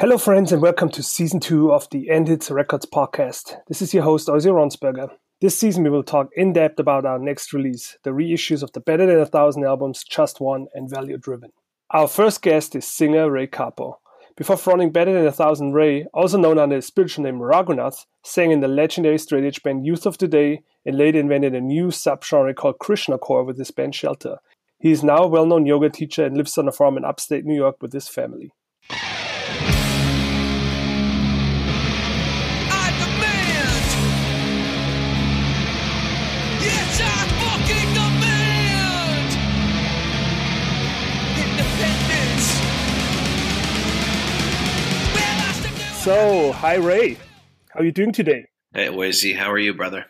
Hello, friends, and welcome to season two of the End Hits Records podcast. This is your host, Ozzy Ronsberger. This season, we will talk in depth about our next release, the reissues of the Better Than a Thousand albums Just One and Value Driven. Our first guest is singer Ray Cappo. Before fronting Better Than a Thousand, Ray, also known under his spiritual name Raghunath, sang in the legendary straight edge band Youth of Today and later invented a new subgenre called Krishna Core with his band Shelter. He is now a well known yoga teacher and lives on a farm in upstate New York with his family. So, hi Ray. How are you doing today? Hey, Wazzy. How are you, brother?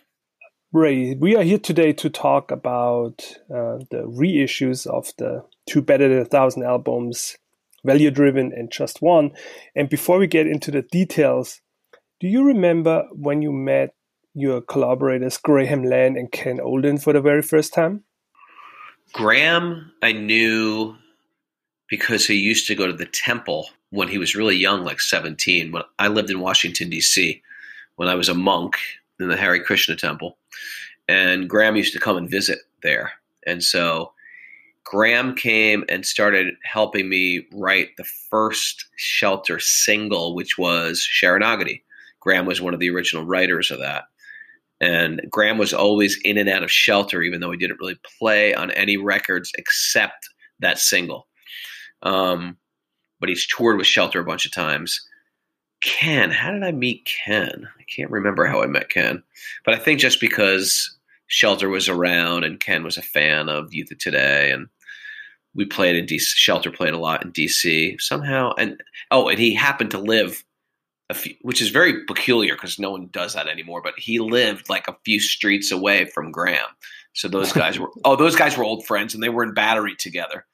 Ray, we are here today to talk about uh, the reissues of the two Better Than a Thousand albums, Value Driven and Just One. And before we get into the details, do you remember when you met your collaborators, Graham Land and Ken Olden, for the very first time? Graham, I knew because he used to go to the temple when he was really young, like 17. When I lived in Washington, D.C., when I was a monk in the Hare Krishna temple. And Graham used to come and visit there. And so Graham came and started helping me write the first shelter single, which was Sharanagati. Graham was one of the original writers of that. And Graham was always in and out of shelter, even though he didn't really play on any records except that single. Um, but he's toured with Shelter a bunch of times. Ken, how did I meet Ken? I can't remember how I met Ken, but I think just because Shelter was around and Ken was a fan of Youth of Today, and we played in DC. Shelter played a lot in DC somehow, and oh, and he happened to live a few, which is very peculiar because no one does that anymore. But he lived like a few streets away from Graham, so those guys were oh, those guys were old friends, and they were in Battery together.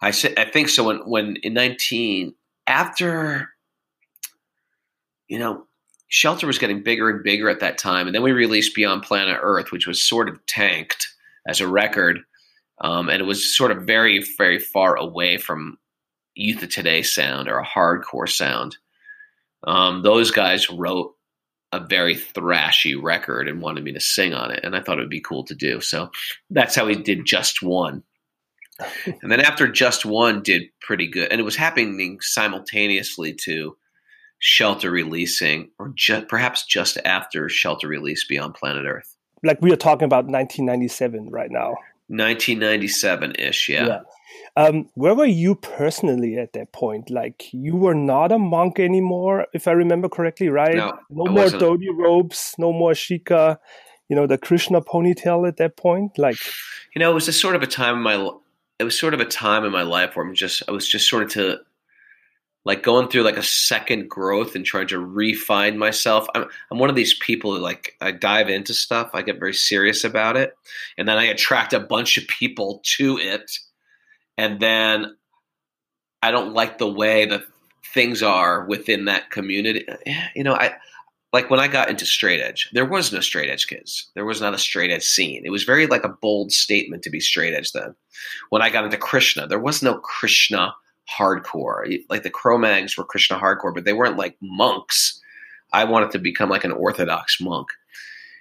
I I think so. When when in nineteen after, you know, Shelter was getting bigger and bigger at that time, and then we released Beyond Planet Earth, which was sort of tanked as a record, um, and it was sort of very very far away from Youth of Today sound or a hardcore sound. Um, those guys wrote a very thrashy record and wanted me to sing on it, and I thought it would be cool to do. So that's how we did Just One and then after Just One did pretty good, and it was happening simultaneously to Shelter releasing, or ju- perhaps just after Shelter release Beyond Planet Earth. Like we are talking about 1997 right now. 1997 ish, yeah. yeah. Um, where were you personally at that point? Like you were not a monk anymore, if I remember correctly, right? No, no more wasn't. dhoti robes, no more shikha. You know the Krishna ponytail at that point. Like, you know, it was a sort of a time in my it was sort of a time in my life where I'm just I was just sort of to like going through like a second growth and trying to refine myself. I'm I'm one of these people who like I dive into stuff, I get very serious about it, and then I attract a bunch of people to it, and then I don't like the way that things are within that community. You know, I like when I got into straight edge, there was no straight edge kids. There was not a straight edge scene. It was very like a bold statement to be straight edge then. When I got into Krishna, there was no Krishna hardcore. Like the Cro-Mags were Krishna hardcore, but they weren't like monks. I wanted to become like an orthodox monk.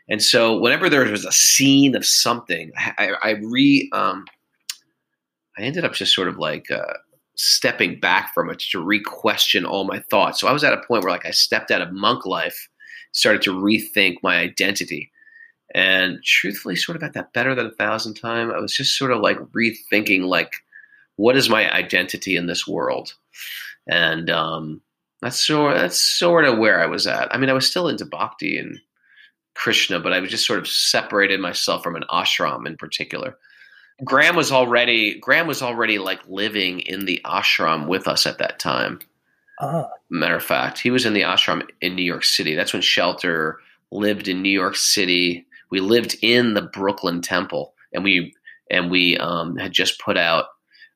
And so whenever there was a scene of something, I, I re um, I ended up just sort of like uh, stepping back from it to re-question all my thoughts. So I was at a point where like I stepped out of monk life started to rethink my identity. And truthfully, sort of at that better than a thousand time, I was just sort of like rethinking like, what is my identity in this world? And um, that's sort that's sort of where I was at. I mean, I was still into bhakti and Krishna, but I was just sort of separated myself from an ashram in particular. Graham was already Graham was already like living in the ashram with us at that time. Uh-huh. Matter of fact, he was in the ashram in New York City. That's when Shelter lived in New York City. We lived in the Brooklyn Temple, and we and we um, had just put out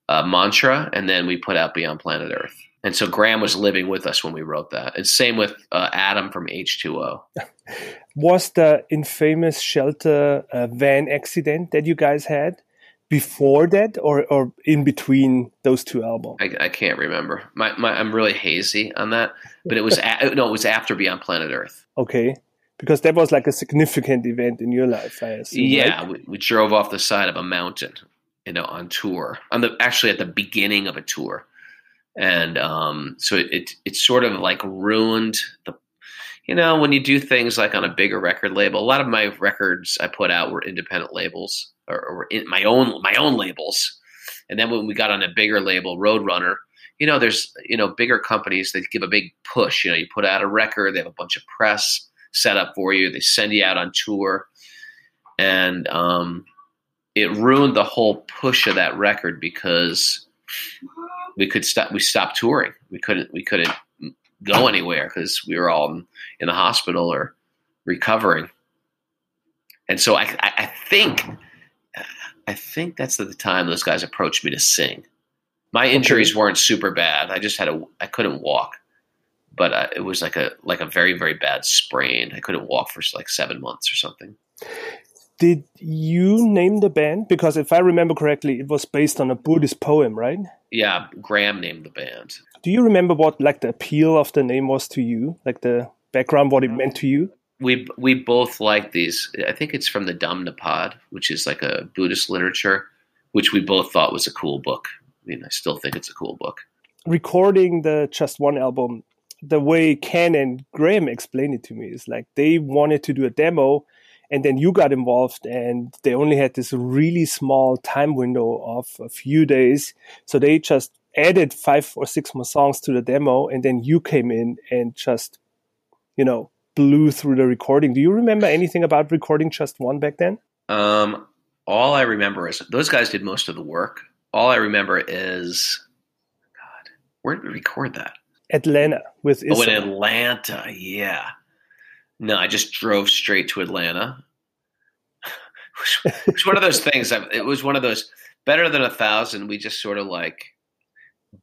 a mantra, and then we put out Beyond Planet Earth. And so Graham was living with us when we wrote that. And same with uh, Adam from H2O. was the infamous Shelter uh, van accident that you guys had before that or, or in between those two albums? I, I can't remember. My, my, I'm really hazy on that, but it was a, no, it was after Beyond Planet Earth. Okay, because that was like a significant event in your life, I assume. Yeah, right? we, we drove off the side of a mountain, you know, on tour. On the actually at the beginning of a tour, and um, so it, it it sort of like ruined the you know, when you do things like on a bigger record label, a lot of my records I put out were independent labels or, or my own my own labels. And then when we got on a bigger label, Roadrunner, you know, there's you know bigger companies that give a big push. You know, you put out a record, they have a bunch of press set up for you, they send you out on tour, and um, it ruined the whole push of that record because we could stop. We stopped touring. We couldn't. We couldn't go anywhere because we were all in, in, the hospital or recovering. And so I, I, I, think, I think that's the time those guys approached me to sing. My injuries okay. weren't super bad. I just had a, I couldn't walk, but uh, it was like a, like a very, very bad sprain. I couldn't walk for like seven months or something. Did you name the band? Because if I remember correctly, it was based on a Buddhist poem, right? Yeah, Graham named the band. Do you remember what like the appeal of the name was to you? Like the background, what it meant to you? We we both like these. I think it's from the Dhammapad, which is like a Buddhist literature, which we both thought was a cool book. I mean, I still think it's a cool book. Recording the Just One album, the way Ken and Graham explained it to me is like they wanted to do a demo and then you got involved and they only had this really small time window of a few days so they just added five or six more songs to the demo and then you came in and just you know blew through the recording do you remember anything about recording just one back then um all i remember is those guys did most of the work all i remember is god where did we record that atlanta with Issa. oh in atlanta yeah no, I just drove straight to Atlanta. it was one of those things. It was one of those better than a thousand. We just sort of like,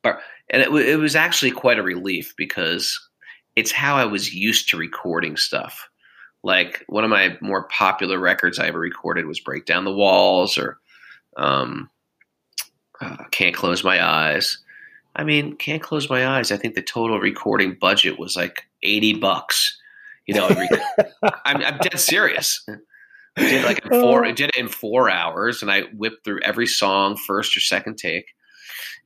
and it, it was actually quite a relief because it's how I was used to recording stuff. Like one of my more popular records I ever recorded was "Break Down the Walls" or um, uh, "Can't Close My Eyes." I mean, "Can't Close My Eyes." I think the total recording budget was like eighty bucks you know, I'm, I'm dead serious. I did like in four. I did it in four hours, and I whipped through every song first or second take.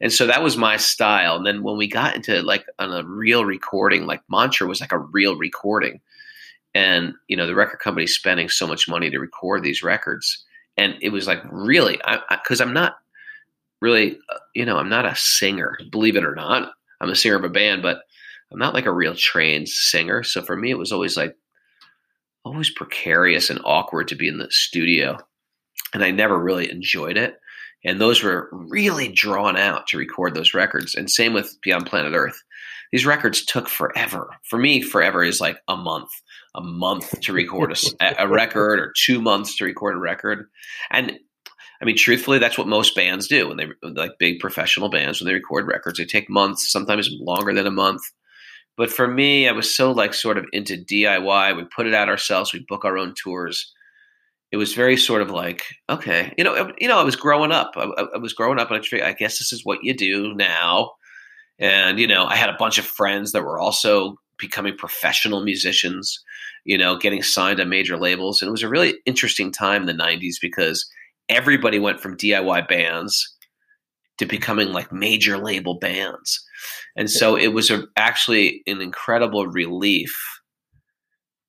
And so that was my style. And then when we got into like on a real recording, like Mantra was like a real recording, and you know the record company spending so much money to record these records, and it was like really because I'm not really, uh, you know, I'm not a singer, believe it or not. I'm a singer of a band, but I'm not like a real trained singer. So for me, it was always like always precarious and awkward to be in the studio. And I never really enjoyed it. And those were really drawn out to record those records. And same with Beyond Planet Earth. These records took forever. For me, forever is like a month, a month to record a, a record or two months to record a record. And I mean, truthfully, that's what most bands do when they like big professional bands when they record records. They take months, sometimes longer than a month. But for me, I was so like sort of into DIY. We put it out ourselves. We book our own tours. It was very sort of like, okay, you know, you know, I was growing up. I, I was growing up, and I I guess this is what you do now. And you know, I had a bunch of friends that were also becoming professional musicians. You know, getting signed to major labels, and it was a really interesting time in the '90s because everybody went from DIY bands to becoming like major label bands. And so it was a, actually an incredible relief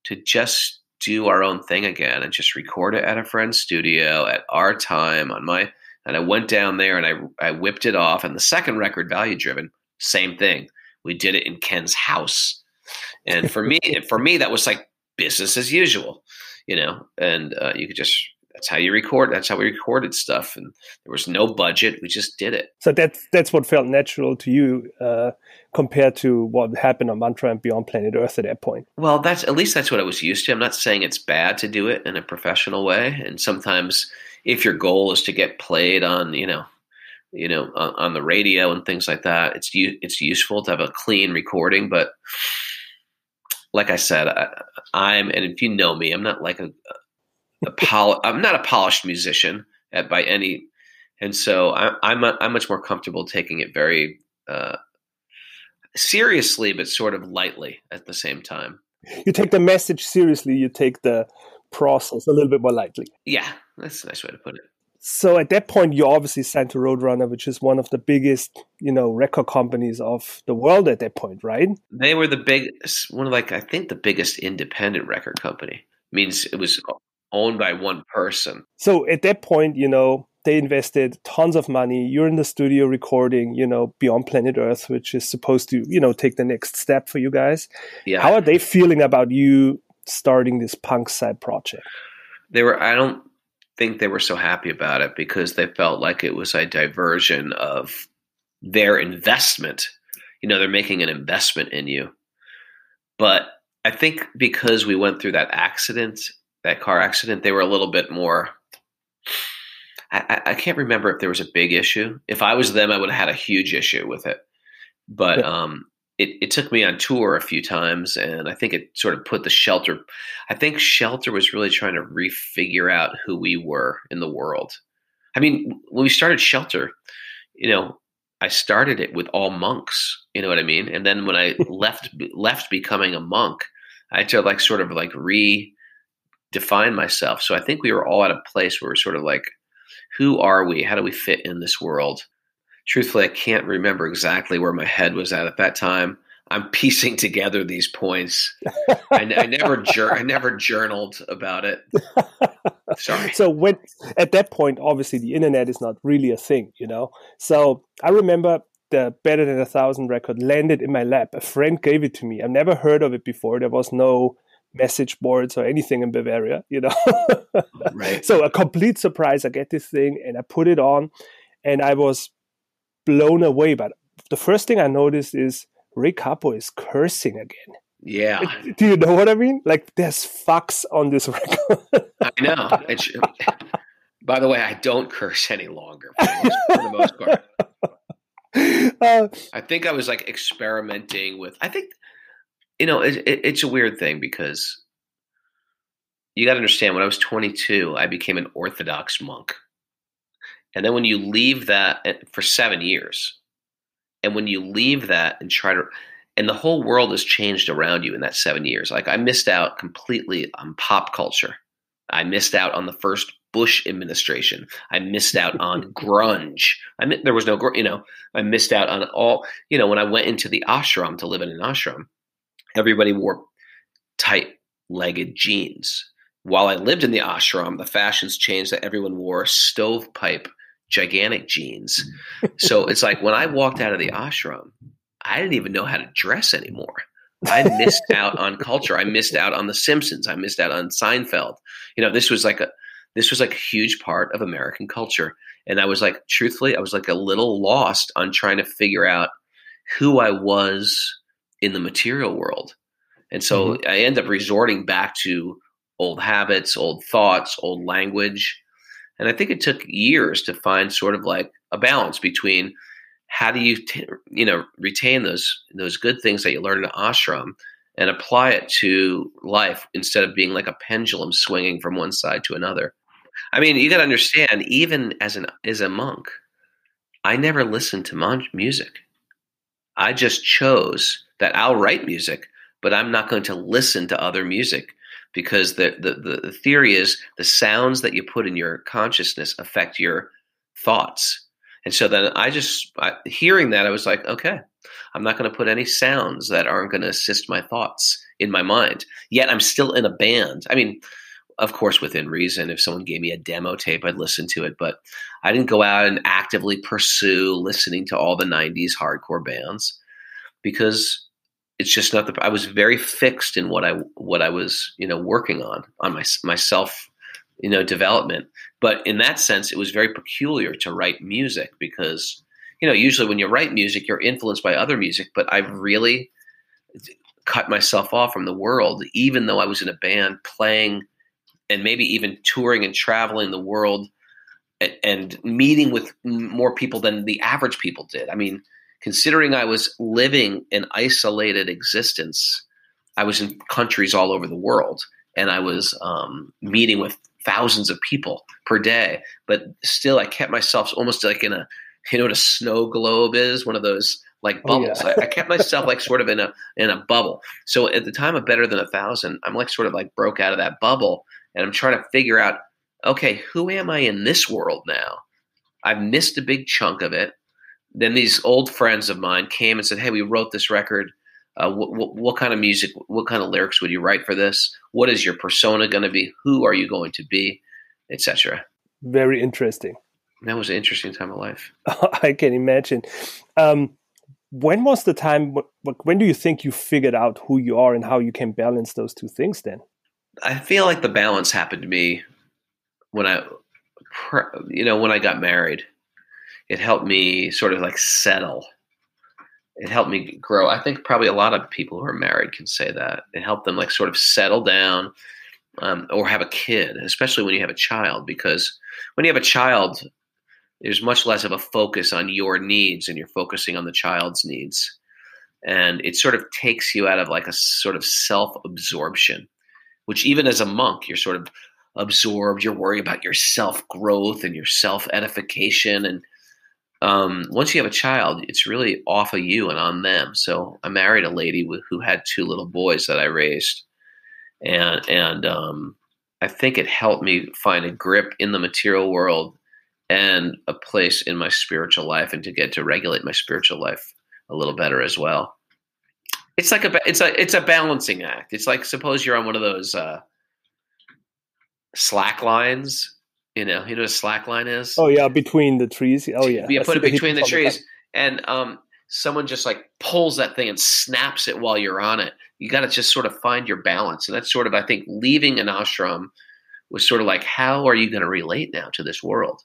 to just do our own thing again and just record it at a friend's studio at our time on my and I went down there and I I whipped it off and the second record value driven same thing. We did it in Ken's house. And for me for me that was like business as usual you know and uh, you could just that's how you record. That's how we recorded stuff, and there was no budget. We just did it. So that's that's what felt natural to you uh, compared to what happened on Mantra and Beyond Planet Earth at that point. Well, that's at least that's what I was used to. I'm not saying it's bad to do it in a professional way, and sometimes if your goal is to get played on, you know, you know, on, on the radio and things like that, it's it's useful to have a clean recording, but like I said, I, am and if you know me, I'm not like a, pol- I'm not a polished musician at, by any and so I, I'm I'm much more comfortable taking it very uh, seriously, but sort of lightly at the same time. You take the message seriously. You take the process a little bit more lightly. Yeah, that's a nice way to put it. So at that point, you obviously signed to Roadrunner, which is one of the biggest, you know, record companies of the world at that point, right? They were the big, one of like I think the biggest independent record company. Means it was owned by one person. So at that point, you know, they invested tons of money. You're in the studio recording, you know, Beyond Planet Earth, which is supposed to, you know, take the next step for you guys. Yeah. How are they feeling about you starting this punk side project? They were, I don't think they were so happy about it because they felt like it was a diversion of their investment. You know, they're making an investment in you. But I think because we went through that accident, that car accident, they were a little bit more I, I, can't remember if there was a big issue. If I was them, I would have had a huge issue with it. But yeah. um, it, it took me on tour a few times, and I think it sort of put the shelter. I think shelter was really trying to refigure out who we were in the world. I mean, when we started shelter, you know, I started it with all monks. You know what I mean? And then when I left left becoming a monk, I had to like sort of like redefine myself. So I think we were all at a place where we're sort of like who are we? How do we fit in this world? Truthfully, I can't remember exactly where my head was at at that time. I'm piecing together these points. I, I never jur- I never journaled about it. Sorry. So when at that point, obviously the internet is not really a thing, you know. So I remember the Better Than a Thousand record landed in my lap. A friend gave it to me. I've never heard of it before. There was no message boards or anything in Bavaria, you know. right. So a complete surprise. I get this thing and I put it on, and I was blown away. But the first thing I noticed is Ray Cappo is cursing again. Yeah. Do you know what I mean? Like there's fucks on this record. I know. It's, by the way, I don't curse any longer for the most, for the most part. Uh, I think I was like experimenting with. I think you know, it, it, it's a weird thing because you got to understand when I was 22, I became an Orthodox monk. And then when you leave that eh, for seven years, and when you leave that and try to, and the whole world has changed around you in that seven years. Like I missed out completely on pop culture. I missed out on the first Bush administration. I missed out on grunge. I mean, there was no, you know, I missed out on all, you know, when I went into the ashram to live in an ashram, everybody wore tight legged jeans. While I lived in the ashram, the fashions changed that everyone wore stovepipe, gigantic jeans. so it's like when I walked out of the ashram, I didn't even know how to dress anymore. I missed out on culture. I missed out on The Simpsons. I missed out on Seinfeld. You know, this was like a this was like a huge part of American culture. And I was like, truthfully, I was like a little lost on trying to figure out who I was in the material world. And so mm-hmm. I end up resorting back to old habits, old thoughts, old language. And I think it took years to find sort of like a balance between how do you t- you know retain those those good things that you learn in ashram and apply it to life instead of being like a pendulum swinging from one side to another. I mean, you got to understand even as an as a monk, I never listened to mon- music. I just chose that I'll write music, but I'm not going to listen to other music because the, the, the theory is the sounds that you put in your consciousness affect your thoughts. And so then I just, I, hearing that, I was like, okay, I'm not going to put any sounds that aren't going to assist my thoughts in my mind. Yet I'm still in a band. I mean, of course, within reason. If someone gave me a demo tape, I'd listen to it. But I didn't go out and actively pursue listening to all the 90s hardcore bands because it's just not the I was very fixed in what I what I was you know working on on my myself you know development. But in that sense it was very peculiar to write music because you know usually when you write music you're influenced by other music but I really cut myself off from the world even though I was in a band playing and maybe even touring and traveling the world and, and meeting with more people than the average people did. I mean considering I was living an isolated existence, I was in countries all over the world and I was um, meeting with thousands of people per day, but still I kept myself almost like in a you know what a snow globe is, one of those like bubbles. Oh, yeah. I, I, kept myself like sort of in a in a bubble. So at the time of better than a thousand, I'm like sort of like broke out of that bubble, and I'm trying to figure out, okay, who am I in this world now? I've missed a big chunk of it. Then these old friends of mine came and said, "Hey, we wrote this record. Uh, what, what kind of music? What kind of lyrics would you write for this? What is your persona going to be? Who are you going to be, etc." Very interesting. That was an interesting time of life. I can imagine. Um, when was the time? When do you think you figured out who you are and how you can balance those two things? Then I feel like the balance happened to me when I, you know, when I got married. It helped me sort of like settle. It helped me grow. I think probably a lot of people who are married can say that. It helped them like sort of settle down um, or have a kid, especially when you have a child, because when you have a child, there's much less of a focus on your needs and you're focusing on the child's needs and it sort of takes you out of like a sort of self-absorption which even as a monk you're sort of absorbed you're worried about your self-growth and your self-edification and um, once you have a child it's really off of you and on them so i married a lady who had two little boys that i raised and and um, i think it helped me find a grip in the material world and a place in my spiritual life and to get to regulate my spiritual life a little better as well. It's like a it's a it's a balancing act. It's like suppose you're on one of those uh, slack lines. You know, you know what a slack line is? Oh yeah, between the trees. Oh yeah. You put it between the trees, and um, someone just like pulls that thing and snaps it while you're on it. You got to just sort of find your balance, and that's sort of I think leaving an ashram was sort of like, how are you going to relate now to this world?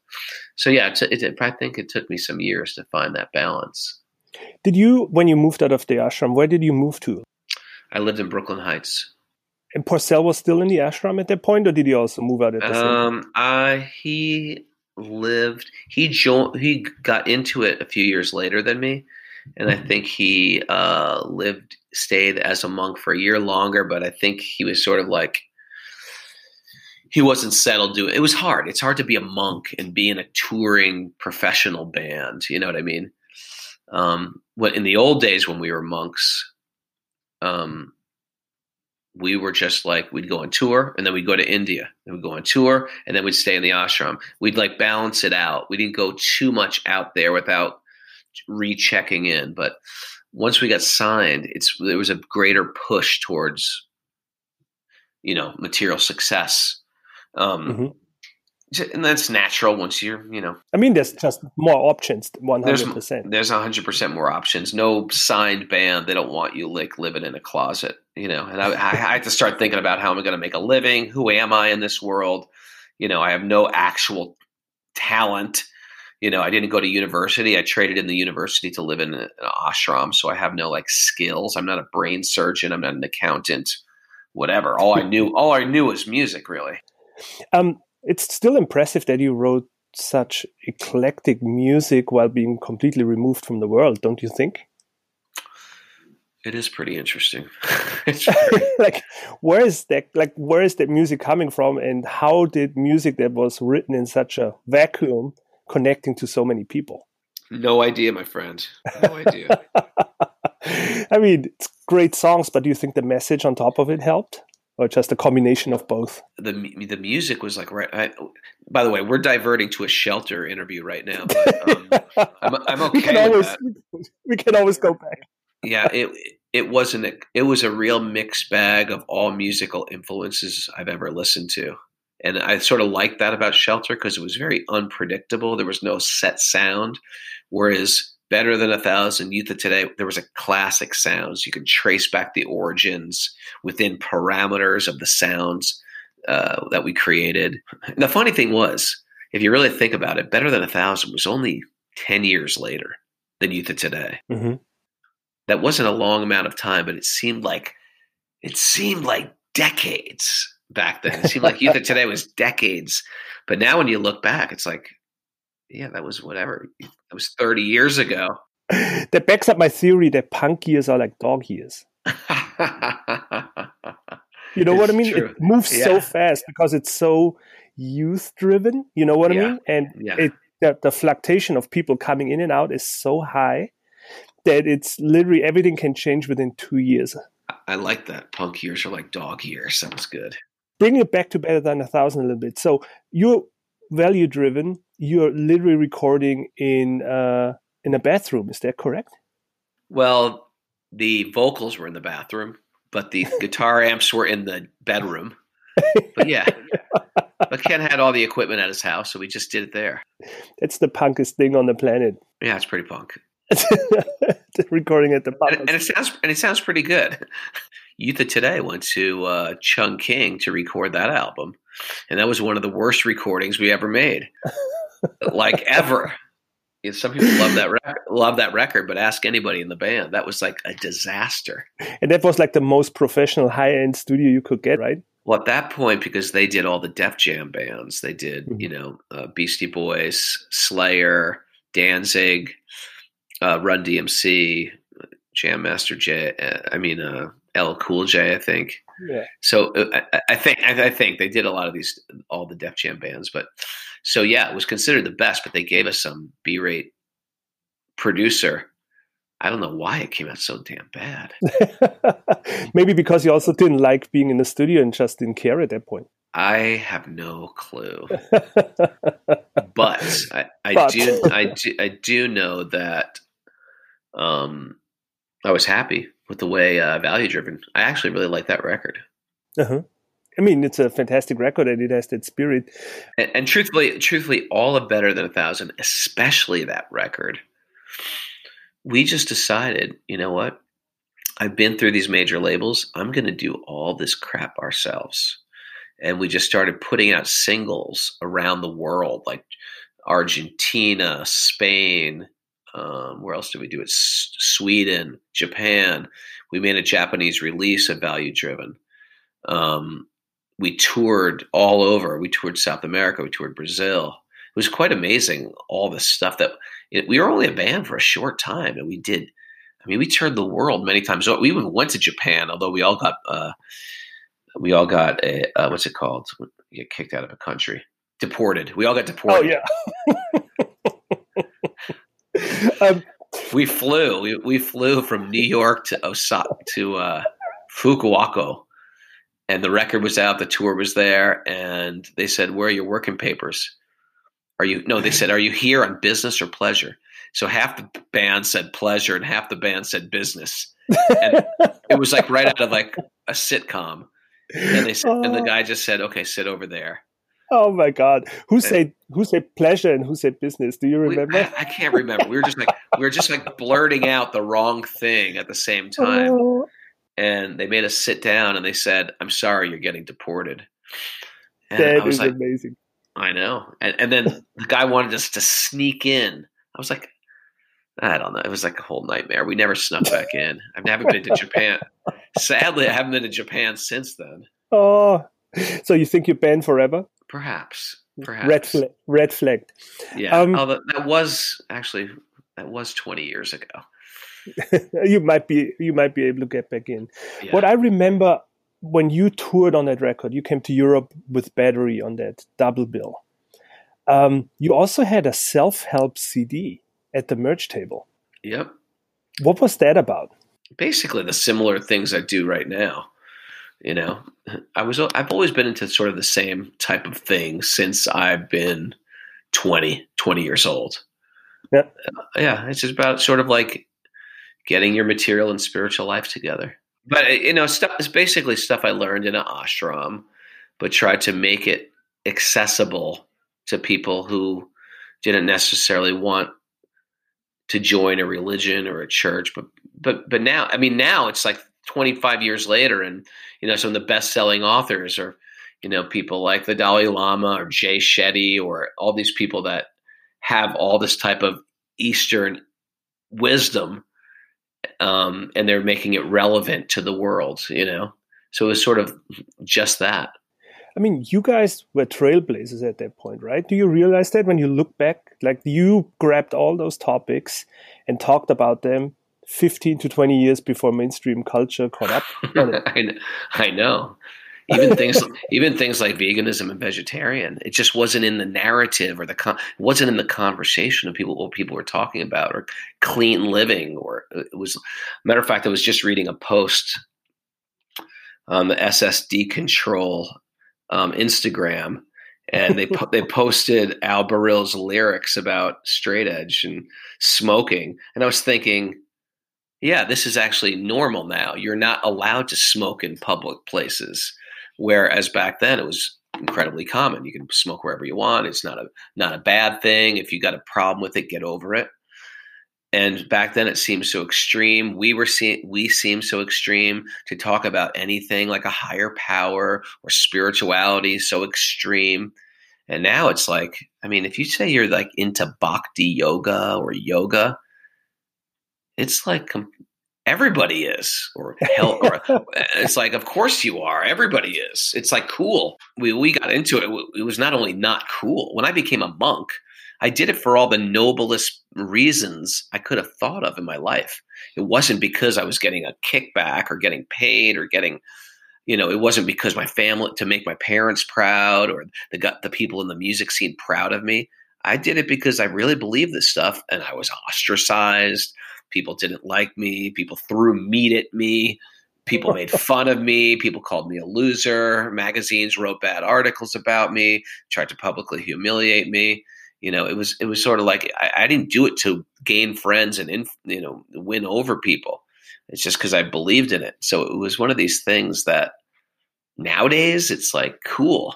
So yeah, it, it, I think it took me some years to find that balance. Did you, when you moved out of the ashram, where did you move to? I lived in Brooklyn Heights. And Porcell was still in the ashram at that point, or did he also move out at the um, same time? Uh, he lived. He joined. He got into it a few years later than me, and I mm-hmm. think he uh, lived, stayed as a monk for a year longer. But I think he was sort of like he wasn't settled doing it was hard it's hard to be a monk and be in a touring professional band you know what i mean um what in the old days when we were monks um we were just like we'd go on tour and then we'd go to india and we'd go on tour and then we'd stay in the ashram we'd like balance it out we didn't go too much out there without rechecking in but once we got signed it's there was a greater push towards you know material success um, mm-hmm. And that's natural once you're, you know. I mean, there's just more options. One hundred percent. There's hundred percent more options. No signed band. They don't want you like living in a closet, you know. And I, I, have to start thinking about how am I going to make a living? Who am I in this world? You know, I have no actual talent. You know, I didn't go to university. I traded in the university to live in an ashram, so I have no like skills. I'm not a brain surgeon. I'm not an accountant. Whatever. All I knew, all I knew was music, really. Um, it's still impressive that you wrote such eclectic music while being completely removed from the world, don't you think? It is pretty interesting. like, where is that? Like, where is that music coming from, and how did music that was written in such a vacuum connecting to so many people? No idea, my friend. No idea. I mean, it's great songs, but do you think the message on top of it helped? or just a combination of both? The the music was like right. I, by the way, we're diverting to a shelter interview right now. But, um, I'm, I'm, okay. We can always we can always go back. Yeah, it it wasn't. A, it was a real mixed bag of all musical influences I've ever listened to, and I sort of liked that about Shelter because it was very unpredictable. There was no set sound, whereas better than a thousand youth of today there was a classic sounds you could trace back the origins within parameters of the sounds uh, that we created and the funny thing was if you really think about it better than a thousand was only 10 years later than youth of today mm-hmm. That wasn't a long amount of time but it seemed like it seemed like decades back then it seemed like youth of today was decades but now when you look back it's like yeah, that was whatever. That was 30 years ago. that backs up my theory that punk years are like dog years. you know it's what I mean? True. It moves yeah. so fast because it's so youth driven. You know what Yeah. I mean? And Yeah. it the, the fluctuation of people coming in and out is so high that it's literally everything can change within two years. I like that. Punk years are like dog years. Sounds good. Bringing it back to better than a thousand a little bit. So you're value driven. You're literally recording in uh, in a bathroom. Is that correct? Well, the vocals were in the bathroom, but the guitar amps were in the bedroom. But yeah, but Ken had all the equipment at his house, so we just did it there. That's the punkest thing on the planet. Yeah, it's pretty punk, recording at the and, and it sounds and it sounds pretty good. Youth of Today went to uh, Chung King to record that album, and that was one of the worst recordings we ever made, like ever. Yeah, some people love that record, love that record, but ask anybody in the band, that was like a disaster. and that was like the most professional high end studio you could get, right? Well, at that point, because they did all the Def Jam bands, they did, Mhm. you know, uh, Beastie Boys, Slayer, Danzig, uh, Run DMC, Jam Master Jay. Uh, I mean, uh, LL Cool J, I think. Yeah. So uh, I, I think I, I think they did a lot of these, all the Def Jam bands. But so yeah, it was considered the best, but they gave us some B-rate producer. I don't know why it came out so damn bad. Maybe because you also didn't like being in the studio and just didn't care at that point. I have no clue. but I, I But. do I do I do know that um I was happy with the way uh, value driven. I actually really like that record. uh-huh. I mean, it's a fantastic record and it has that spirit. And, and truthfully, truthfully, all of Better Than a Thousand, especially that record, we just decided, you know what? I've been through these major labels. I'm going to do all this crap ourselves. And we just started putting out singles around the world, like Argentina, Spain. Um, where else did we do it? S- Sweden, Japan. We made a Japanese release of Value Driven. Um, we toured all over. We toured South America. We toured Brazil. It was quite amazing. All the stuff that it, we were only a band for a short time, and we did. I mean, we toured the world many times. We even went to Japan, although we all got uh, we all got a uh, what's it called? You get kicked out of a country, deported. We all got deported. Oh, yeah. um, We flew. We, we flew from New York to Osaka to uh, Fukuoka, and the record was out. The tour was there, and they said, "Where are your working papers? Are you no?" They said, "Are you here on business or pleasure?" So half the band said pleasure, and half the band said business. And it was like right out of like a sitcom. And they said, and the Oh. guy just said, "Okay, sit over there." Oh my God. Who said who said pleasure and who said business? Do you We- remember? I, I can't remember. We were just like we were just like blurting out the wrong thing at the same oh. time. Oh, and they made us sit down and they said, "I'm sorry, you're getting deported." And that I was is like, amazing. "I know." And, and then the guy wanted us to sneak in. I was like, "I don't know." It was like a whole nightmare. We never snuck back in. I've never been to Japan. Sadly, I haven't been to Japan since then. Oh, so you think you're banned forever? Perhaps, perhaps. Red flag. Red flagged. Yeah. Um, Although that was actually that was 20 years ago. you might be you might be able to get back in. Yeah. What I remember when you toured on that record, you came to Europe with Battery on that double bill. Um, you also had a self-help CD at the merch table. yep. What was that about? basically the similar things I do right now. You know, I was I've always been into sort of the same type of thing since I've been 20, 20 years old. Yeah. Uh, yeah, it's just about sort of like getting your material and spiritual life together. But uh, you know, stuff is basically stuff I learned in an ashram, but tried to make it accessible to people who didn't necessarily want to join a religion or a church, but but but now I mean now it's like 25 years later and you know some of the best selling authors are you know people like the Dalai Lama or Jay Shetty or all these people that have all this type of Eastern wisdom um, and they're making it relevant to the world you know so it was sort of just that I mean, you guys were trailblazers at that point, right? Do you realize that when you look back, like you grabbed all those topics and talked about them 15 to 20 years before mainstream culture caught up on it? I, kn- I know even things even things like veganism and vegetarian it just wasn't in the narrative or the con- wasn't in the conversation of people what people were talking about or clean living or it was matter of fact i was just reading a post on the ssd control um, instagram and they po- they posted al Barile's lyrics about straight edge and smoking and i was thinking yeah, this is actually normal now. You're not allowed to smoke in public places. Whereas back then it was incredibly common. You can smoke wherever you want. It's not a not a bad thing. If you got a problem with it, get over it. And back then it seemed so extreme. We were seeing we seemed so extreme to talk about anything like a higher power or spirituality so extreme. And now it's like, I mean, if you say you're like into bhakti yoga or yoga, it's like um, everybody is or hell or it's like of course you are everybody is. It's like cool. We we got into it it was not only not cool when i became a monk i did it for all the noblest reasons i could have thought of in my life. It wasn't because i was getting a kickback or getting paid or getting you know it wasn't because my family to make my parents proud or the got the people in the music scene proud of me. I did it because i really believed this stuff and i was ostracized People didn't like me. People threw meat at me. People made fun of me. People called me a loser. Magazines wrote bad articles about me, tried to publicly humiliate me. You know, it was it was sort of like I, I didn't do it to gain friends and in, you know win over people. It's just because I believed in it. So it was one of these things that nowadays it's like cool,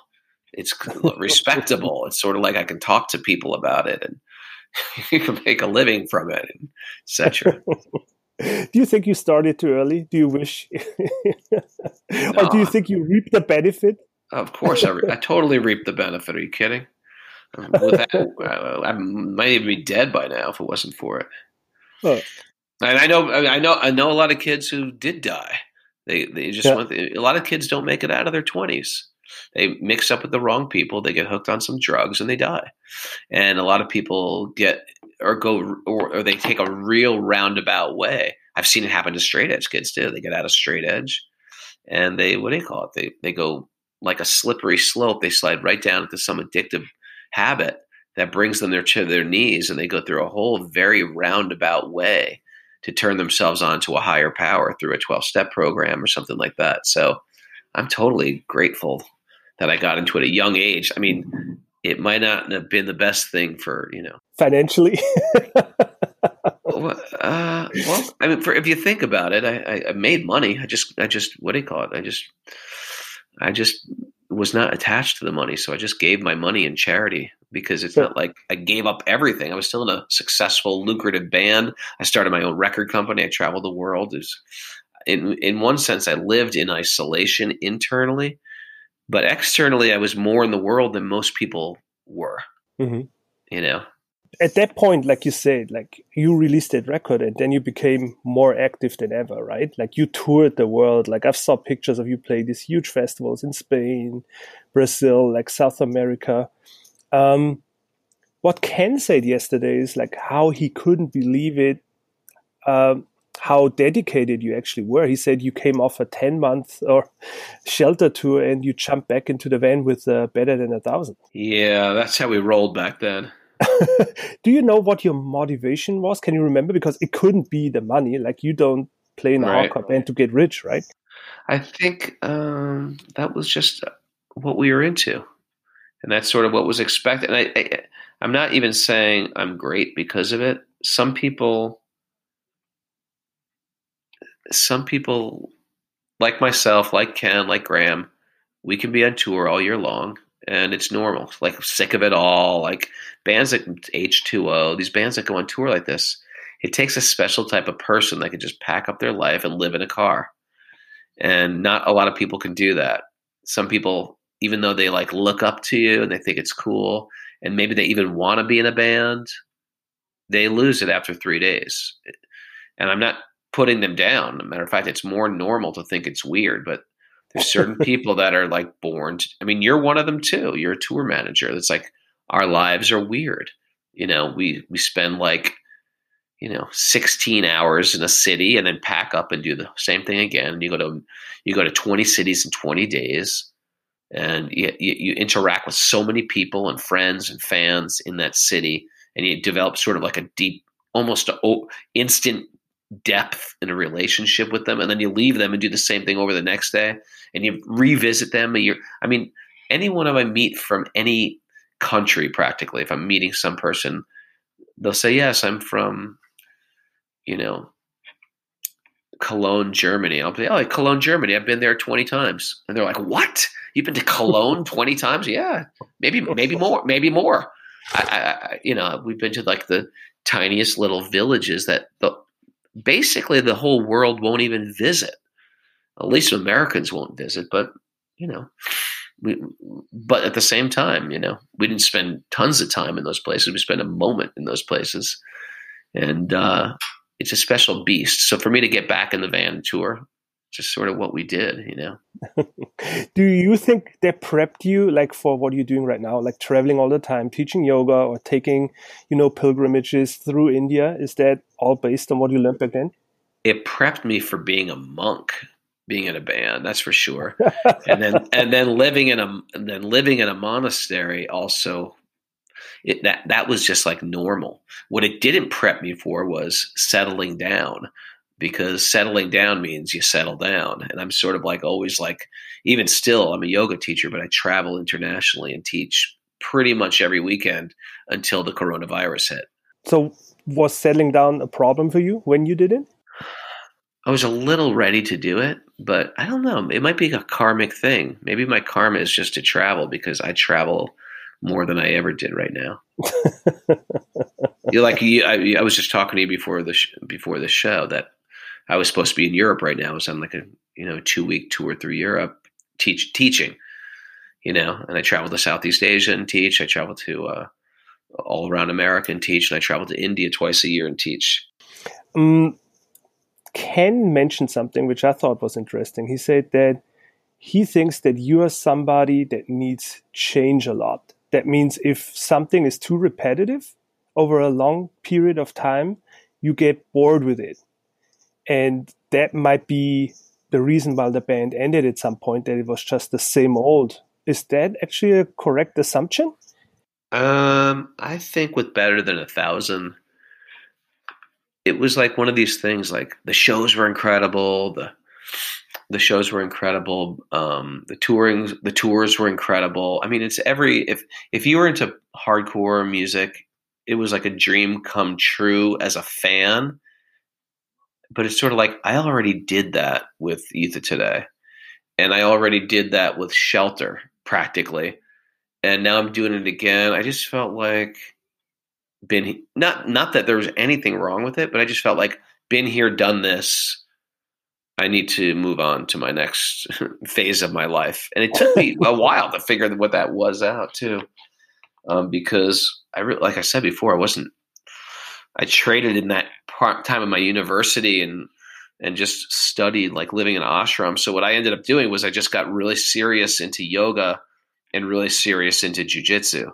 it's respectable. It's sort of like I can talk to people about it and you can make a living from it, etc. do you think you started too early? Do you wish, no. or do you think you reap the benefit? Of course, I, re- I totally reap the benefit. Are you kidding? Um, that, I might even be dead by now if it wasn't for it. Oh. And I know, I know, I know a lot of kids who did die. They they just yeah. went. A lot of kids don't make it out of their twenties. They mix up with the wrong people. They get hooked on some drugs and they die. And a lot of people get or go or, or they take a real roundabout way. I've seen it happen to straight edge kids too. They get out of straight edge and they what do you call it? They they go like a slippery slope. They slide right down into some addictive habit that brings them their to their knees and they go through a whole very roundabout way to turn themselves on to a higher power through a 12 step program or something like that. So I'm totally grateful that I got into at a young age. I mean, it might not have been the best thing for you know financially. well, uh, well, I mean, for, if you think about it, I, I, made money. I just, I just, what do you call it? I just, I just was not attached to the money, so I just gave my money in charity because it's not like I gave up everything. I was still in a successful, lucrative band. I started my own record company. I traveled the world. Is in in one sense, I lived in isolation internally but externally, I was more in the world than most people were. Mm-hmm. You know, at that point, like you said, like you released that record and then you became more active than ever, right? Like you toured the world. Like I've saw pictures of you play these huge festivals in Spain, Brazil, like South America. Um, what Ken said yesterday is like how he couldn't believe it. Um, how dedicated you actually were. He said you came off a 10 month or shelter tour and you jumped back into the van with uh, better than a thousand. Yeah, that's how we rolled back then. Do you know what your motivation was? Can you remember? Because it couldn't be the money. Like you don't play in a right. hardcore band to get rich, right? I think um, that was just what we were into. And that's sort of what was expected. And I, I, I'm not even saying I'm great because of it. Some people some people, like myself, like Ken, like Graham, we can be on tour all year long and it's normal. Like sick of it all. Like bands like H2O, these bands that go on tour like this, it takes a special type of person that can just pack up their life and live in a car. And not a lot of people can do that. Some people, even though they like look up to you and they think it's cool, and maybe they even want to be in a band, they lose it after three days. And I'm not putting them down. A matter of fact, it's more normal to think it's weird, but there's certain people that are like born. To, I mean, you're one of them too. You're a tour manager. It's like our lives are weird. You know, we we spend like, you know 16 hours in a city and then pack up and do the same thing again and you go to you go to 20 cities in 20 days and you, you, interact with so many people and friends and fans in that city and you develop sort of like a deep almost a, instant depth in a relationship with them and then you leave them and do the same thing over the next day and you revisit them and you're i mean anyone i meet from any country practically if i'm meeting some person they'll say yes i'm from you know, Cologne, Germany. I'll be, oh, Cologne, Germany. I've been there 20 times. And they're like, what? You've been to Cologne 20 times? Yeah, maybe, maybe more, maybe more. I, I, you know, we've been to like the tiniest little villages that the, basically the whole world won't even visit. At least Americans won't visit, but you know, we, but at the same time, you know, we didn't spend tons of time in those places. We spent a moment in those places, and uh, it's a special beast. So for me to get back in the van tour, just sort of what we did, you know. Do you think they prepped you like for what you're doing right now, like traveling all the time, teaching yoga or taking, you know, pilgrimages through India? Is that all based on what you learned back then? It prepped me for being a monk, being in a band, that's for sure. and then and then living in a and then living in a monastery also it, that that was just like normal. What it didn't prep me for was settling down because settling down means you settle down. And I'm sort of like always like, even still, I'm a yoga teacher, but I travel internationally and teach pretty much every weekend until the coronavirus hit. So, was settling down a problem for you when you did it? I was a little ready to do it, but I don't know. It might be a karmic thing. Maybe my karma is just to travel because I travel more than I ever did right now. you like you, I, I, was just talking to you before the sh- before the show that I was supposed to be in Europe right now. I was on like a you know two week tour through Europe teach teaching, you know, and I traveled to Southeast Asia and teach. I traveled to uh, all around America and teach, and I traveled to India twice a year and teach. Um, Ken mentioned something which I thought was interesting. He said that he thinks that you are somebody that needs change a lot that means if something is too repetitive over a long period of time, you get bored with it. And that might be the reason why the band ended at some point, that it was just the same old. Is that actually a correct assumption? Um, I think with Better Than a Thousand, it was like one of these things like the shows were incredible, the the shows were incredible. Um, the touring, the tours were incredible. I mean, it's every if if you were into hardcore music, it was like a dream come true as a fan. But it's sort of like I already did that with of Today, and I already did that with Shelter practically, and now I'm doing it again. I just felt like been not not that there was anything wrong with it, but I just felt like been here, done this I need to move on to my next phase of my life. And it took me a while to figure what that was out too, um, because I re- like I said before, I wasn't. I traded in that part time of my university and and just studied like living in ashram. So what I ended up doing was I just got really serious into yoga and really serious into jujitsu,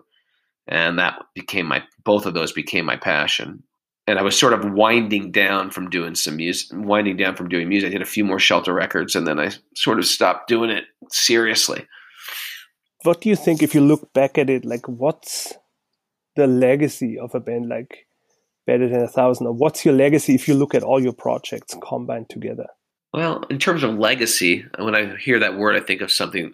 and that became my both of those became my passion and I was sort of winding down from doing some music, winding down from doing music. I did a few more shelter records, and then I sort of stopped doing it seriously. What do you think if you look back at it? Like, what's the legacy of a band like Better Than a Thousand, or what's your legacy if you look at all your projects combined together? Well, in terms of legacy, when I hear that word, I think of something.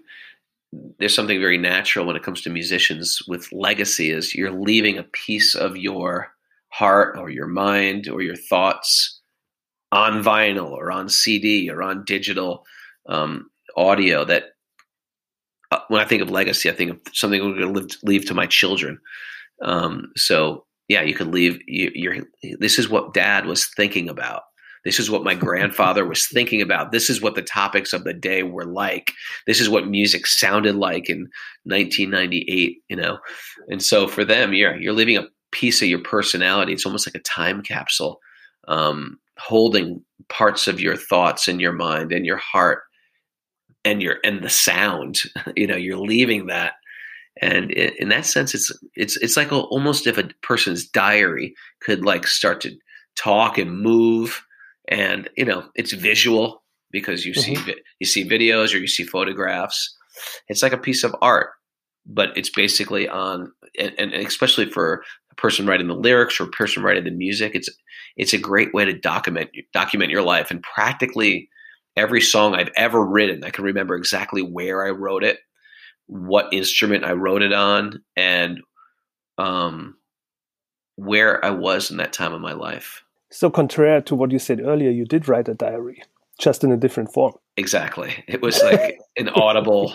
There's something very natural when it comes to musicians with legacy. Is you're leaving a piece of your heart or your mind or your thoughts on vinyl or on CD or on digital um, audio that uh, when I think of legacy, I think of something I'm going to leave to my children. Um, so yeah, you could leave. You, this is what Dad was thinking about. This is what my grandfather was thinking about. This is what the topics of the day were like. This is what music sounded like in 1998. You know, and so for them, you're you're leaving a piece of your personality. It's almost like a time capsule, um, holding parts of your thoughts and your mind and your heart and your and the sound. you know, you're leaving that, and in that sense, it's it's it's like a, almost if a person's diary could like start to talk and move, and you know it's visual because you mm-hmm. see you see videos or you see photographs. It's like a piece of art, but it's basically on and, and especially for a person writing the lyrics or a person writing the music, it's it's a great way to document document your life and practically every song I've ever written, I can remember exactly where I wrote it, what instrument I wrote it on, and um, where I was in that time of my life. So, contrary to what you said earlier, you did write a diary, just in a different form. Exactly. It was like an audible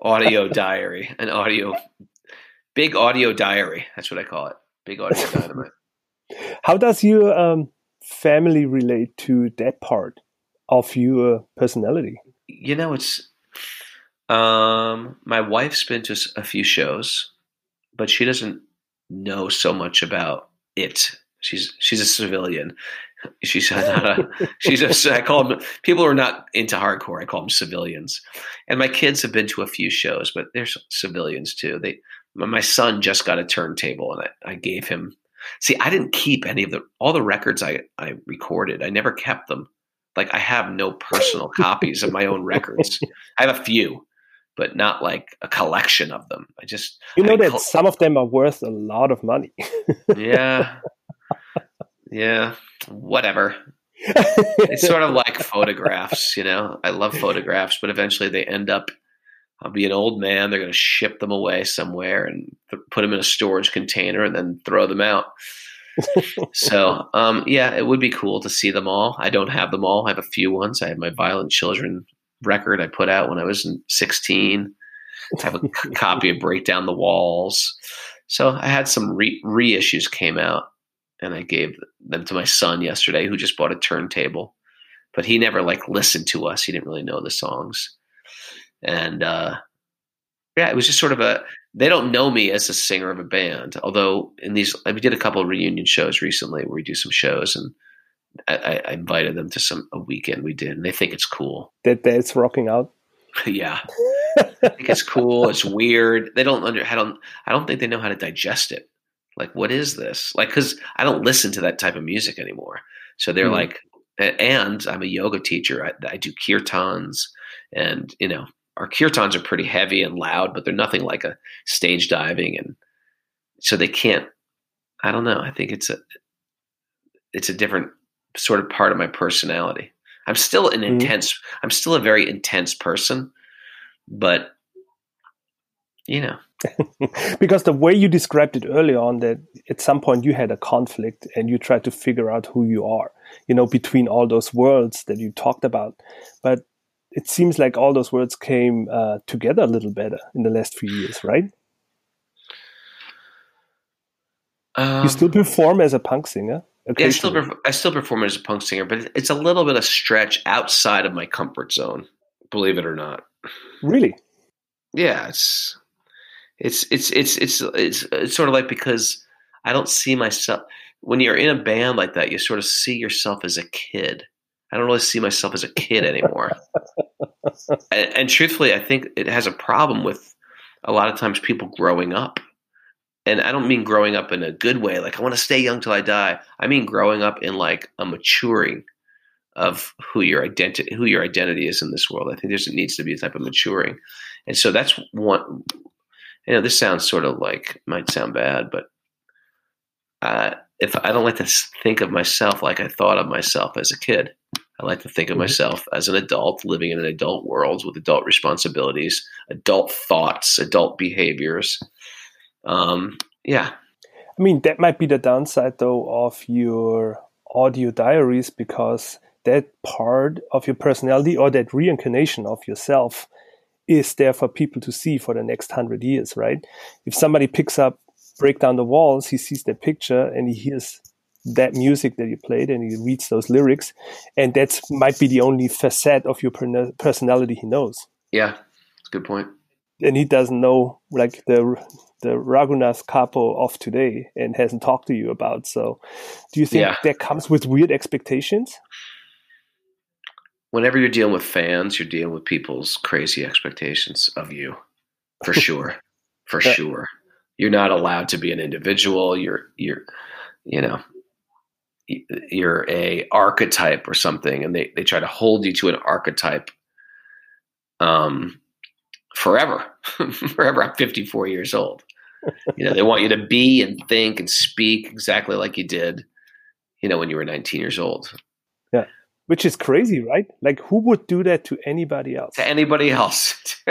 audio diary, an audio, big audio diary. That's what I call it. Big audio dynamite. How does your um, family relate to that part of your personality? You know, it's um, my wife's been to a few shows, but she doesn't know so much about it. She's she's a civilian. She's not a. she's a. I call them people who are not into hardcore. I call them civilians. And my kids have been to a few shows, but they're civilians too. They. My son just got a turntable, and I, I gave him. See, I didn't keep any of the all the records I I recorded. I never kept them. Like I have no personal copies of my own records. I have a few, but not like a collection of them. I just you know I that some of them are worth a lot of money. yeah, yeah, whatever. it's sort of like photographs, you know. I love photographs, but eventually they end up. I'll be an old man. They're going to ship them away somewhere and th- put them in a storage container and then throw them out so um, yeah, it would be cool to see them all. I don't have them all. I have a few ones. I have my Violent Children record I put out when I was 16. I have a copy of Break Down the Walls. So I had some re- reissues came out, and I gave them to my son yesterday, who just bought a turntable. But he never like listened to us. He didn't really know the songs, and uh, yeah, it was just sort of a they don't know me as a singer of a band. Although in these, we did a couple of reunion shows recently where we do some shows, and I, I invited them to some a weekend we did, and they think it's cool. That that's rocking out. yeah, I think it's cool. It's weird. They don't under. I don't. I don't think they know how to digest it. Like, what is this? Like, because I don't listen to that type of music anymore. So they're mm. like, and I'm a yoga teacher. I, I do kirtans, and you know, our kirtans are pretty heavy and loud, but they're nothing like a stage diving, and so they can't. I don't know. I think it's a it's a different sort of part of my personality. I'm still an mm-hmm. intense. I'm still a very intense person, but you know. because the way you described it earlier on that at some point you had a conflict and you tried to figure out who you are you know between all those worlds that you talked about but it seems like all those words came uh, together a little better in the last few years, right? Um, you still perform as a punk singer. Yeah, I still perf- I still perform as a punk singer, but it's a little bit of stretch outside of my comfort zone. Believe it or not. Really? Yeah, it's it's it's it's it's it's, it's sort of like because I don't see myself when you're in a band like that. You sort of see yourself as a kid I don't really see myself as a kid anymore. and, and, truthfully, I think it has a problem with a lot of times people growing up. And I don't mean growing up in a good way, like I want to stay young till I die. I mean growing up in like a maturing of who your identity who your identity is in this world. I think there's it needs to be a type of maturing. And so that's one you know, this sounds sort of like might sound bad, but uh, if I don't like to think of myself like I thought of myself as a kid. I like to think of mm-hmm. myself as an adult living in an adult world with adult responsibilities, adult thoughts, adult behaviors. Um, yeah. I mean, that might be the downside, though, of your audio diaries because that part of your personality or that reincarnation of yourself is there for people to see for the next hundred years, right? If somebody picks up Break Down the Walls, he sees that picture and he hears that music that you played and he reads those lyrics and that might be the only facet of your personality he knows yeah it's a good point. point and he doesn't know like the the Raghunath Cappo of today and hasn't talked to you about. So do you think yeah. that comes with weird expectations? Whenever you're dealing with fans you're dealing with people's crazy expectations of you for sure for sure. You're not allowed to be an individual. You're you're you know you're a archetype or something, and they they try to hold you to an archetype. Um, forever, forever. I'm 54 years old. You know, they want you to be and think and speak exactly like you did, you know, when you were 19 years old. Yeah, which is crazy, right? Like, who would do that to anybody else? To anybody else.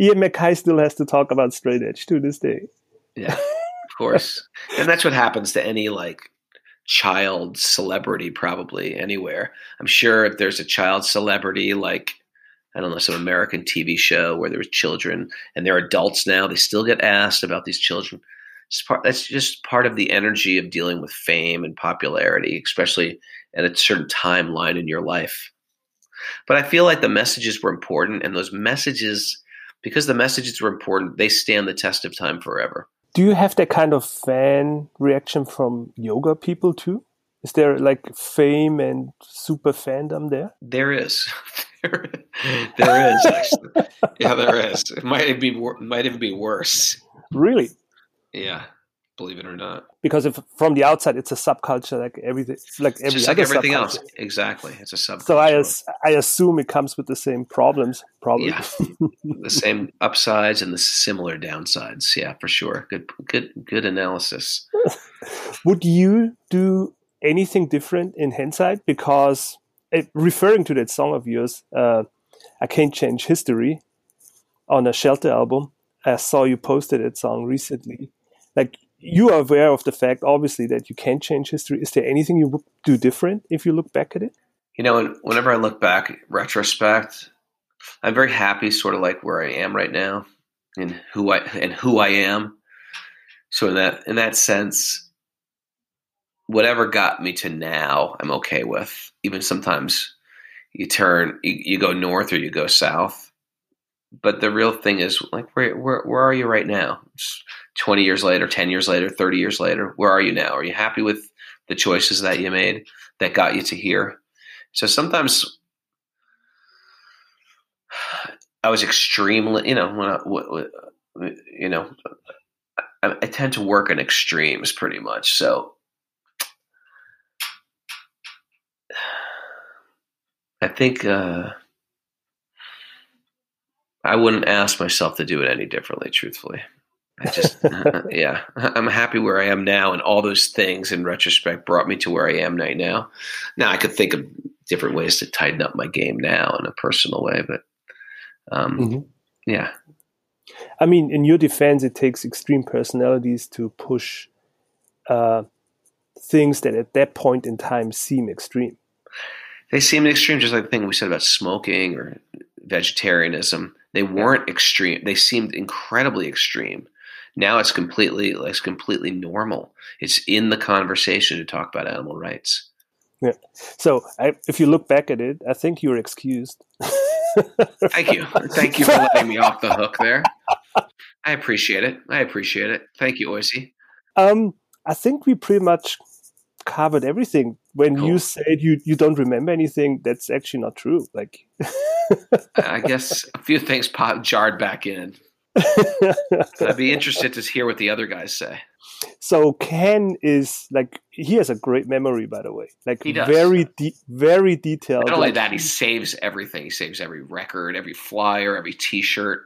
Ian MacKaye still has to talk about straight edge to this day. Yeah, of course. and that's what happens to any like child celebrity, probably anywhere. I'm sure if there's a child celebrity like I don't know, some American TV show where there was children and they're adults now. They still get asked about these children. Part, that's just part of the energy of dealing with fame and popularity, especially at a certain timeline in your life. But I feel like the messages were important, and those messages, because the messages were important, they stand the test of time forever. Do you have that kind of fan reaction from yoga people too? Is there like fame and super fandom there? There is. there is actually. yeah, there is. It might be might even be worse. Really? Yeah, believe it or not. Because if from the outside it's a subculture like everything, like every Just like everything subculture. else. Exactly, it's a subculture. So I I assume it comes with the same problems, probably. Yeah, the same upsides and the similar downsides. Yeah, for sure. Good, good, good analysis. Would you do anything different in hindsight? Because referring to that song of yours, uh, I Can't Change History on a Shelter album. I saw you posted that song recently. Like, you are aware of the fact, obviously, that you can't change history. Is there anything you would do different if you look back at it? You know, whenever I look back, retrospect, I'm very happy, sort of like where I am right now, and who I and who I am. So in that in that sense, whatever got me to now, I'm okay with. Even sometimes you turn, you, you go north or you go south. But the real thing is, like, where, where, where are you right now? It's 20 years later, 10 years later, 30 years later, where are you now? Are you happy with the choices that you made that got you to here? So sometimes I was extremely, you know, when I, you know, I, I tend to work in extremes pretty much. So I think uh, I wouldn't ask myself to do it any differently, truthfully. I just, yeah, I'm happy where I am now, and all those things in retrospect brought me to where I am right now. Now I could think of different ways to tighten up my game now in a personal way, but um, mm-hmm. yeah. I mean, in your defense, it takes extreme personalities to push uh, things that at that point in time seem extreme they seemed extreme, just like the thing we said about smoking or vegetarianism. They weren't extreme. They seemed incredibly extreme. Now it's completely it's completely normal. It's in the conversation to talk about animal rights. Yeah. So I, if you look back at it, I think you're excused. Thank you. Thank you for letting me off the hook there. I appreciate it. I appreciate it. Thank you, Oisey. Um, I think we pretty much covered everything. When cool. you said you you don't remember anything, that's actually not true. Like, I guess a few things pop, jarred back in. I'd be interested to hear what the other guys say. So Ken is like he has a great memory, by the way. Like very de- very detailed. Not only like, that, he saves everything. He saves every record, every flyer, every T-shirt.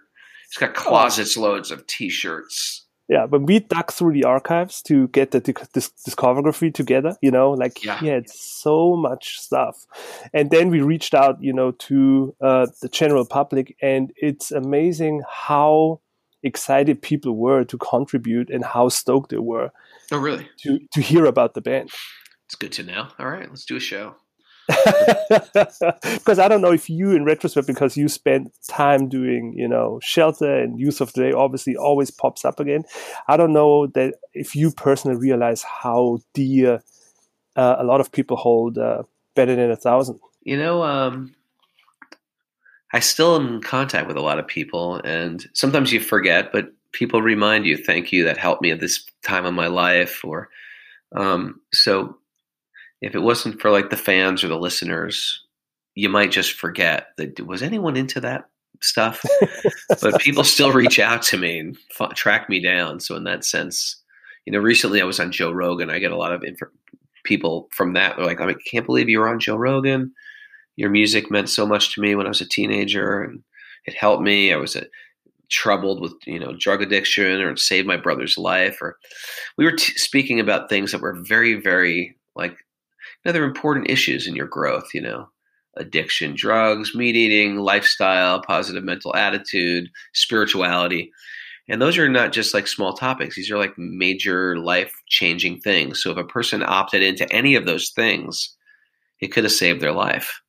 He's got oh, closets oh. loads of T-shirts yeah, when we dug through the archives to get the this discography together, you know, like yeah. he had so much stuff, and then we reached out, you know, to uh, the general public, and it's amazing how excited people were to contribute and how stoked they were. Oh, really? To to hear about the band. It's good to know. All right, let's do a show. because I don't know if you, in retrospect, because you spent time doing, you know, shelter and Youth of Today, obviously always pops up again. I don't know that if you personally realize how dear uh, a lot of people hold uh, better than a thousand. You know, um, I still am in contact with a lot of people, and sometimes you forget, but people remind you, "Thank you, that helped me at this time of my life," or um, so if it wasn't for like the fans or the listeners, you might just forget that was anyone into that stuff. but people still reach out to me and f- track me down. So in that sense, you know, recently I was on Joe Rogan. I get a lot of inf- people from that. They're like, I can't believe you were on Joe Rogan. Your music meant so much to me when I was a teenager, and it helped me. I was a, troubled with you know drug addiction, or saved my brother's life, or we were t- speaking about things that were very, very like other important issues in your growth. You know, addiction, drugs, meat eating, lifestyle, positive mental attitude, spirituality. And those are not just like small topics. These are like major life changing things. So if a person opted into any of those things, it could have saved their life.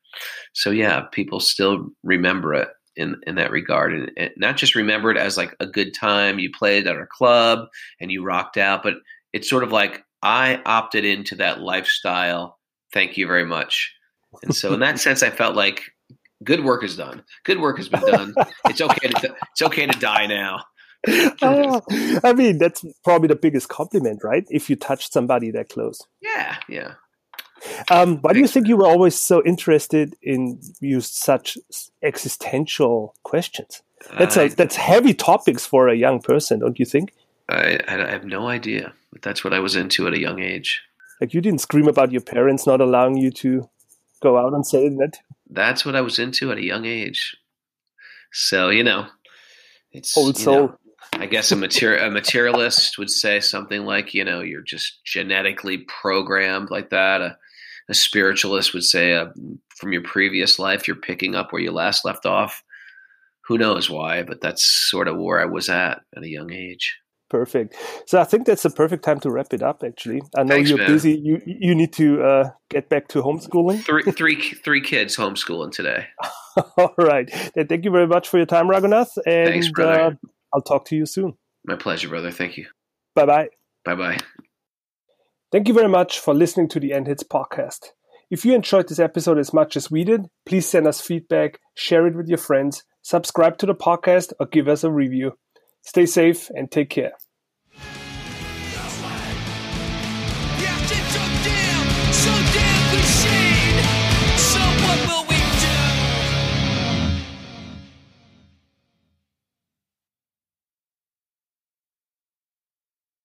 So yeah, people still remember it in in that regard, and, and not just remember it as like a good time you played at our club and you rocked out, but it's sort of like I opted into that lifestyle. Thank you very much. And so in that sense, I felt like good work is done. Good work has been done. it's okay to it's okay to die now. uh, I mean, that's probably the biggest compliment, right? If you touch somebody that close. Yeah, yeah. Um, why do you think you were always so interested in use such existential questions? That's a, that's heavy topics for a young person, don't you think? I, I have no idea, but that's what I was into at a young age. Like you didn't scream about your parents not allowing you to go out and say that. That's what I was into at a young age. So you know, it's old soul. Know, I guess a, material, a materialist would say something like, you know, you're just genetically programmed like that. A, a spiritualist would say, uh, from your previous life, you're picking up where you last left off. Who knows why, but that's sort of where I was at at a young age. Perfect. So I think that's the perfect time to wrap it up. Actually, I know Thanks, you're man. busy. You you need to uh, get back to homeschooling. Three three three kids homeschooling today. All right. Thank you very much for your time, Raghunath. And Thanks, brother. Uh, I'll talk to you soon. My pleasure, brother. Thank you. Bye bye. Bye bye. Thank you very much for listening to the End Hits podcast. If you enjoyed this episode as much as we did, please send us feedback, share it with your friends, subscribe to the podcast, or give us a review. Stay safe and take care.